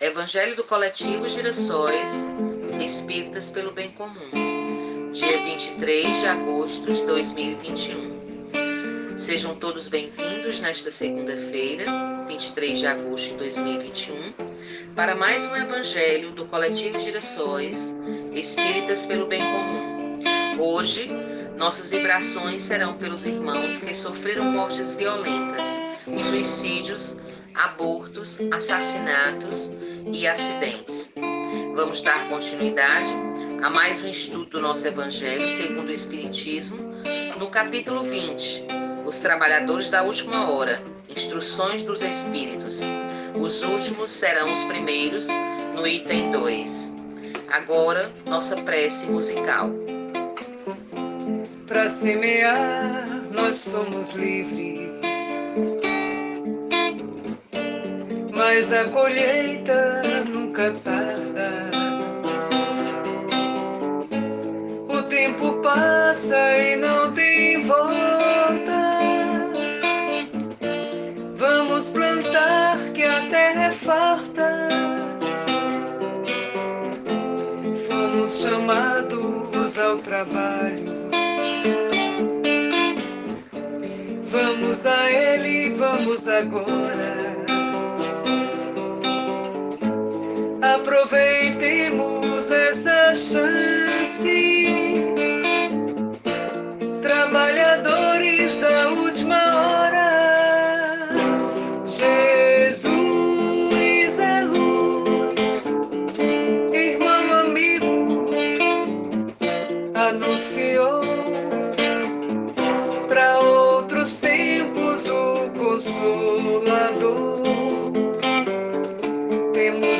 Evangelho do Coletivo Girassóis Espíritas pelo Bem Comum, dia 23 de agosto de 2021. Sejam todos bem-vindos nesta segunda-feira, 23 de agosto de 2021, para mais um Evangelho do Coletivo Girassóis Espíritas pelo Bem Comum. Hoje, nossas vibrações serão pelos irmãos que sofreram mortes violentas, suicídios, abortos, assassinatos e acidentes. Vamos dar continuidade a mais um estudo do nosso Evangelho segundo o Espiritismo, no capítulo 20, Os Trabalhadores da Última Hora, Instruções dos Espíritos. Os últimos serão os primeiros, no item 2. Agora, nossa prece musical. Para semear, nós somos livres mas a colheita nunca tarda. O tempo passa e não tem volta. Vamos plantar que a terra é farta. Fomos chamados ao trabalho. Vamos a ele, vamos agora. Aproveitemos essa chance. Trabalhadores da última hora, Jesus é luz, irmão amigo, anunciou para outros tempos o consolador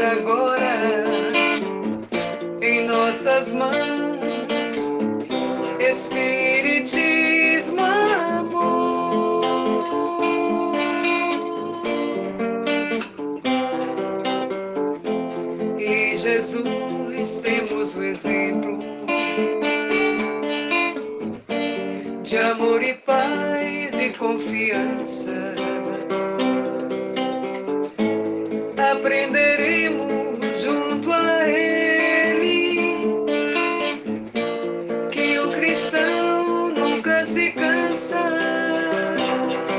agora em nossas mãos Espiritismo amor. E Jesus temos o exemplo de amor e paz e confiança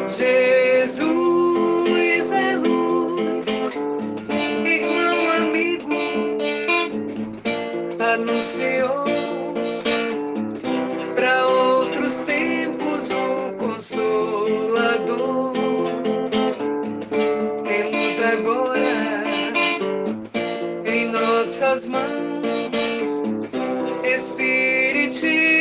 Jesus é luz, irmão amigo, anunciou para outros tempos o consolador. Temos agora nossas mãos, Espiritismo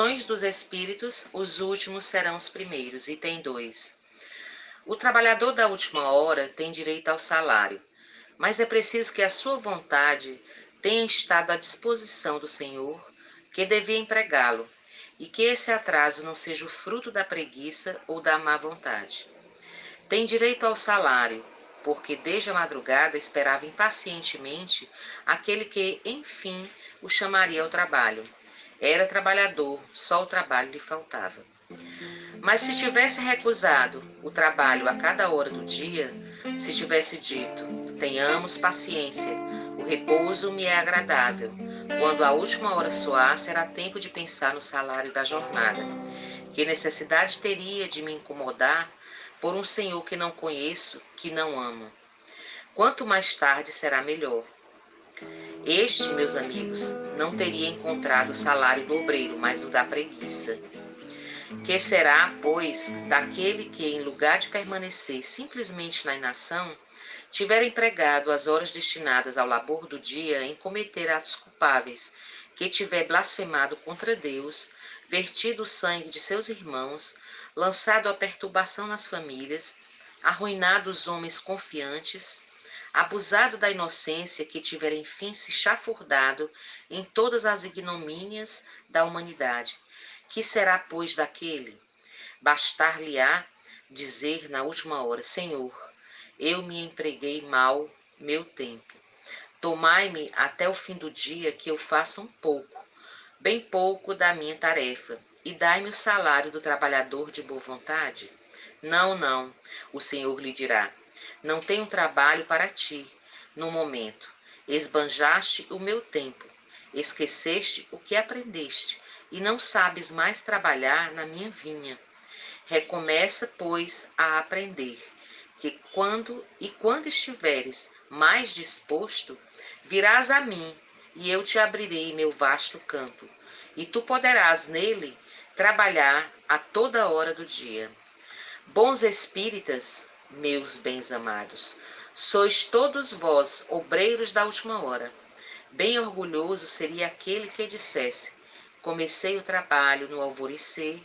Instruções dos Espíritos, os últimos serão os primeiros. Item 2. O trabalhador da última hora tem direito ao salário mas é preciso que a sua vontade tenha estado à disposição do Senhor, que devia empregá-lo, e que esse atraso não seja o fruto da preguiça ou da má vontade. Tem direito ao salário, porque desde a madrugada esperava impacientemente aquele que, enfim, o chamaria ao trabalho. Era trabalhador, só o trabalho lhe faltava. Mas se tivesse recusado o trabalho a cada hora do dia, se tivesse dito, Tenhamos paciência. O repouso me é agradável. Quando a última hora soar, será tempo de pensar no salário da jornada. Que necessidade teria de me incomodar por um senhor que não conheço, que não amo? Quanto mais tarde será melhor. Este, meus amigos, não teria encontrado o salário do obreiro, mas o da preguiça. Que será, pois, daquele que, em lugar de permanecer simplesmente na inação, tiver empregado as horas destinadas ao labor do dia em cometer atos culpáveis, que tiver blasfemado contra Deus, vertido o sangue de seus irmãos, lançado a perturbação nas famílias, arruinado os homens confiantes, abusado da inocência que tiver enfim se chafurdado em todas as ignomínias da humanidade. Que será, pois, daquele? Bastar-lhe-á dizer na última hora: Senhor, eu me empreguei mal meu tempo. Tomai-me até o fim do dia que eu faça um pouco, bem pouco da minha tarefa, e dai-me o salário do trabalhador de boa vontade? Não, não, o Senhor lhe dirá. Não tenho trabalho para ti, no momento. Esbanjaste o meu tempo, esqueceste o que aprendeste, e não sabes mais trabalhar na minha vinha. Recomeça, pois, a aprender, que quando e quando estiveres mais disposto, virás a mim, e eu te abrirei meu vasto campo, e tu poderás nele trabalhar a toda hora do dia. Bons espíritas, meus bens amados, sois todos vós obreiros da última hora. Bem orgulhoso seria aquele que dissesse: Comecei o trabalho no alvorecer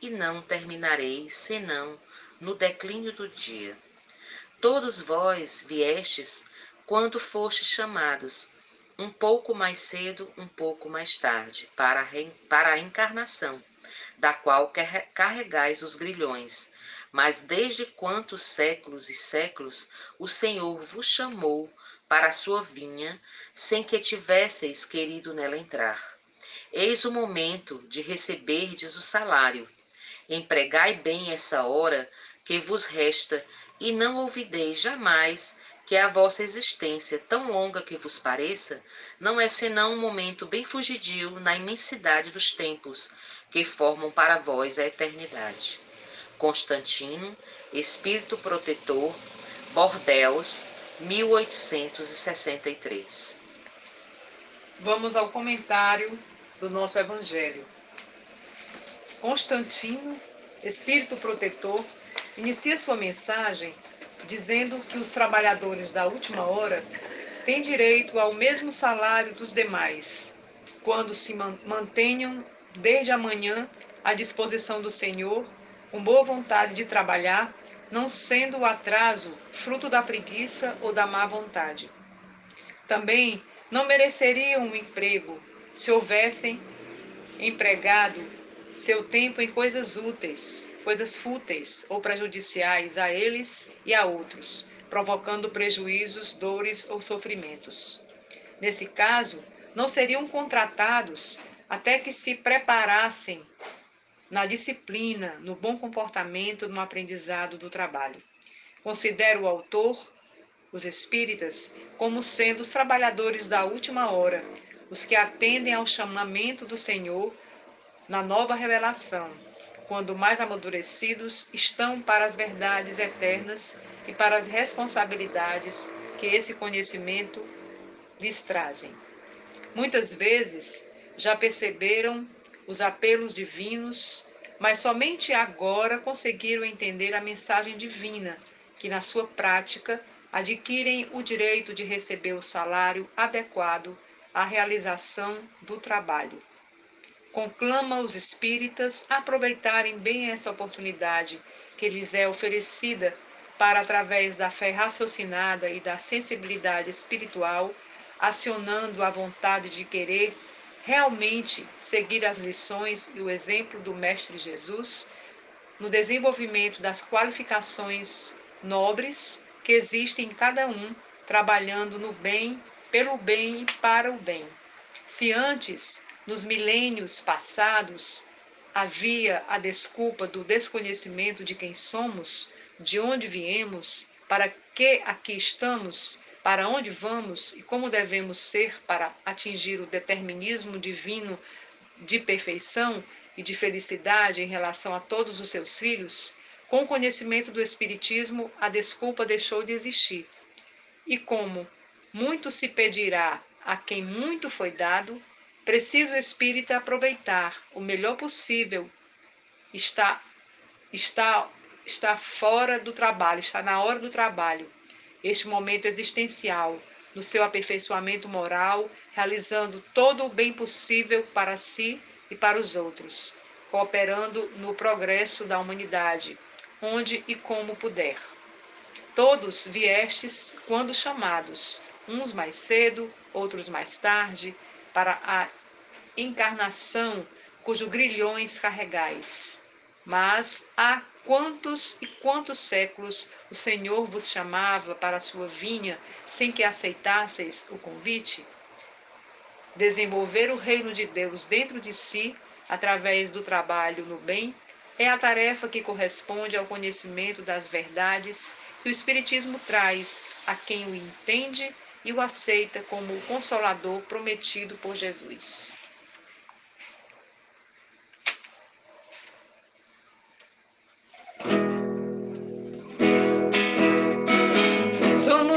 e não terminarei senão no declínio do dia. Todos vós viestes quando fostes chamados, um pouco mais cedo, um pouco mais tarde, para a, para a encarnação, da qual carregais os grilhões. Mas desde quantos séculos e séculos o Senhor vos chamou para a sua vinha, sem que tivesseis querido nela entrar? Eis o momento de receberdes o salário. Empregai bem essa hora que vos resta, e não ouvideis jamais que a vossa existência, tão longa que vos pareça, não é senão um momento bem fugidio na imensidade dos tempos que formam para vós a eternidade. Constantino, Espírito Protetor, Bordeus, 1863. Vamos ao comentário do nosso Evangelho. Constantino, Espírito Protetor, inicia sua mensagem dizendo que os trabalhadores da última hora têm direito ao mesmo salário dos demais, quando se mantenham desde amanhã à disposição do Senhor, com boa vontade de trabalhar, não sendo o atraso fruto da preguiça ou da má vontade. Também não mereceriam um emprego se houvessem empregado seu tempo em coisas úteis, coisas fúteis ou prejudiciais a eles e a outros, provocando prejuízos, dores ou sofrimentos. Nesse caso, não seriam contratados até que se preparassem na disciplina, no bom comportamento, no aprendizado do trabalho. Considero o autor, os espíritas, como sendo os trabalhadores da última hora, os que atendem ao chamamento do Senhor na nova revelação, quando mais amadurecidos, estão para as verdades eternas e para as responsabilidades que esse conhecimento lhes trazem. Muitas vezes já perceberam os apelos divinos, mas somente agora conseguiram entender a mensagem divina, que na sua prática adquirem o direito de receber o salário adequado à realização do trabalho. Conclama os espíritas a aproveitarem bem essa oportunidade que lhes é oferecida para, através da fé raciocinada e da sensibilidade espiritual, acionando a vontade de querer realmente seguir as lições e o exemplo do Mestre Jesus no desenvolvimento das qualificações nobres que existem em cada um, trabalhando no bem, pelo bem e para o bem. Se antes nos milênios passados, havia a desculpa do desconhecimento de quem somos, de onde viemos, para que aqui estamos, para onde vamos e como devemos ser para atingir o determinismo divino de perfeição e de felicidade em relação a todos os seus filhos, com o conhecimento do Espiritismo, a desculpa deixou de existir. E como muito se pedirá a quem muito foi dado, Precisa o espírita aproveitar o melhor possível. Está, está, está fora do trabalho, está na hora do trabalho. Este momento existencial, no seu aperfeiçoamento moral, realizando todo o bem possível para si e para os outros, cooperando no progresso da humanidade, onde e como puder. Todos viestes quando chamados, uns mais cedo, outros mais tarde, para a encarnação cujo grilhões carregais. Mas há Quantos e quantos séculos o Senhor vos chamava para a sua vinha sem que aceitasseis o convite? Desenvolver o reino de Deus dentro de si, através do trabalho no bem, é a tarefa que corresponde ao conhecimento das verdades que o Espiritismo traz a quem o entende e o aceita como o consolador prometido por Jesus.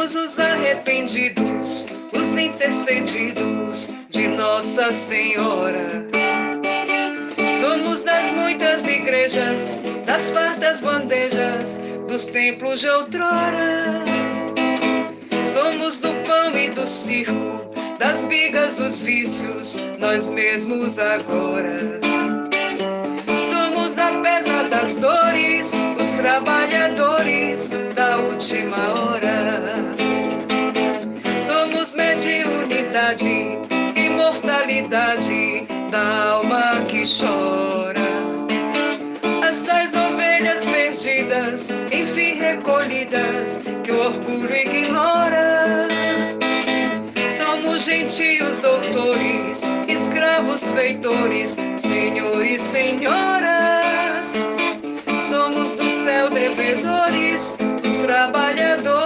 Somos os arrependidos, os intercedidos de Nossa Senhora. Somos das muitas igrejas, das fartas bandejas, dos templos de outrora. Somos do pão e do circo, das vigas dos vícios, nós mesmos agora. Somos apesar das dores, os trabalhadores da última hora. Da alma que chora. As dez ovelhas perdidas, enfim recolhidas, que o orgulho ignora. Somos gentios doutores, escravos feitores, senhores, senhoras. Somos do céu devedores, os trabalhadores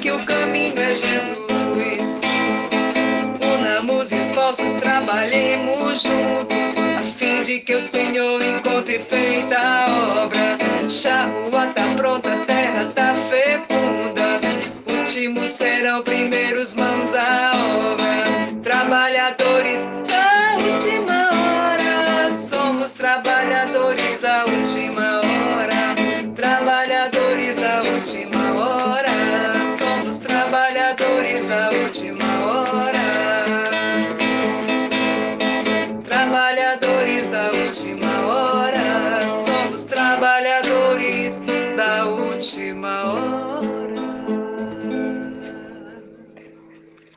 que o caminho é Jesus. Unamos esforços, trabalhemos juntos, a fim de que o Senhor encontre feita a obra. rua tá pronta, a terra tá fecunda. Últimos serão primeiros, mãos à obra. Trabalhadores da última hora, somos trabalhadores da última hora.